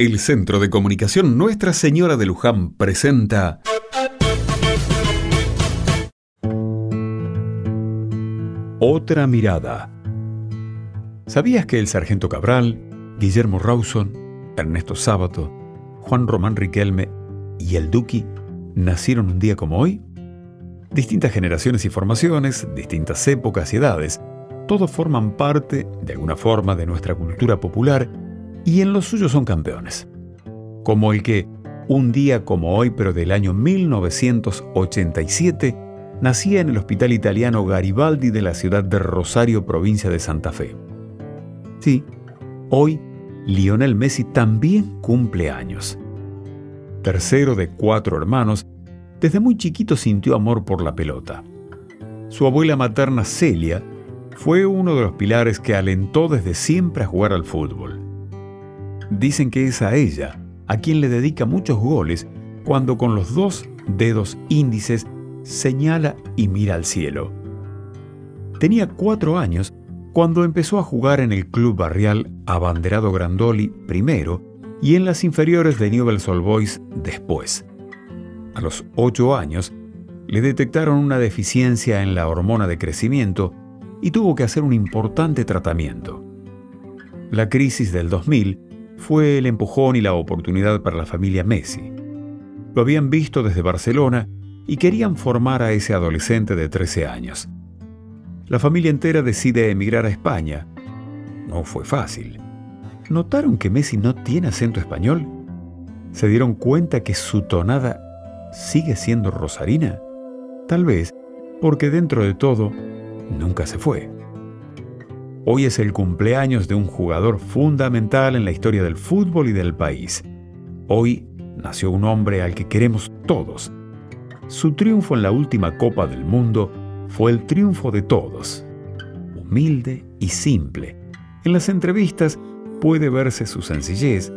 El Centro de Comunicación Nuestra Señora de Luján presenta Otra mirada. ¿Sabías que el Sargento Cabral, Guillermo Rawson, Ernesto Sábato, Juan Román Riquelme y el Duki nacieron un día como hoy? Distintas generaciones y formaciones, distintas épocas y edades, todos forman parte, de alguna forma, de nuestra cultura popular y en lo suyo son campeones. Como el que, un día como hoy, pero del año 1987, nacía en el hospital italiano Garibaldi de la ciudad de Rosario, provincia de Santa Fe. Sí, hoy Lionel Messi también cumple años. Tercero de cuatro hermanos, desde muy chiquito sintió amor por la pelota. Su abuela materna Celia fue uno de los pilares que alentó desde siempre a jugar al fútbol. Dicen que es a ella a quien le dedica muchos goles cuando con los dos dedos índices señala y mira al cielo. Tenía cuatro años cuando empezó a jugar en el club barrial Abanderado Grandoli primero y en las inferiores de Newell's Old Boys después. A los ocho años le detectaron una deficiencia en la hormona de crecimiento y tuvo que hacer un importante tratamiento. La crisis del 2000 fue el empujón y la oportunidad para la familia Messi. Lo habían visto desde Barcelona y querían formar a ese adolescente de 13 años. La familia entera decide emigrar a España. No fue fácil. ¿Notaron que Messi no tiene acento español? ¿Se dieron cuenta que su tonada sigue siendo rosarina? Tal vez porque dentro de todo nunca se fue. Hoy es el cumpleaños de un jugador fundamental en la historia del fútbol y del país. Hoy nació un hombre al que queremos todos. Su triunfo en la última Copa del Mundo fue el triunfo de todos. Humilde y simple. En las entrevistas puede verse su sencillez,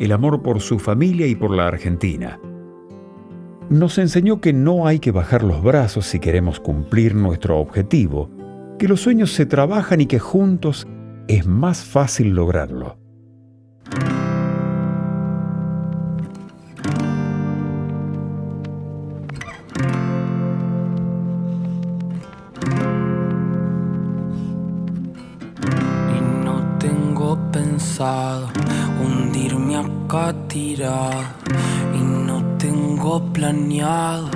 el amor por su familia y por la Argentina. Nos enseñó que no hay que bajar los brazos si queremos cumplir nuestro objetivo, que los sueños se trabajan y que juntos es más fácil lograrlo. Y no tengo pensado hundirme acá tirado y no tengo planeado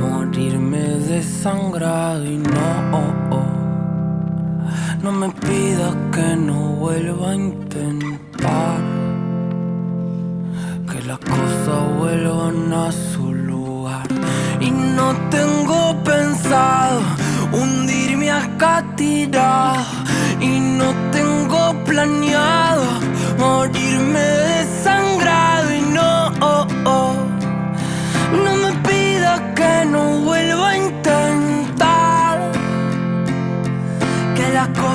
morirme desangrado y no no me pidas que no vuelva a intentar que las cosas vuelvan a su lugar. Y no tengo pensado hundirme acá tirado. Y no tengo planeado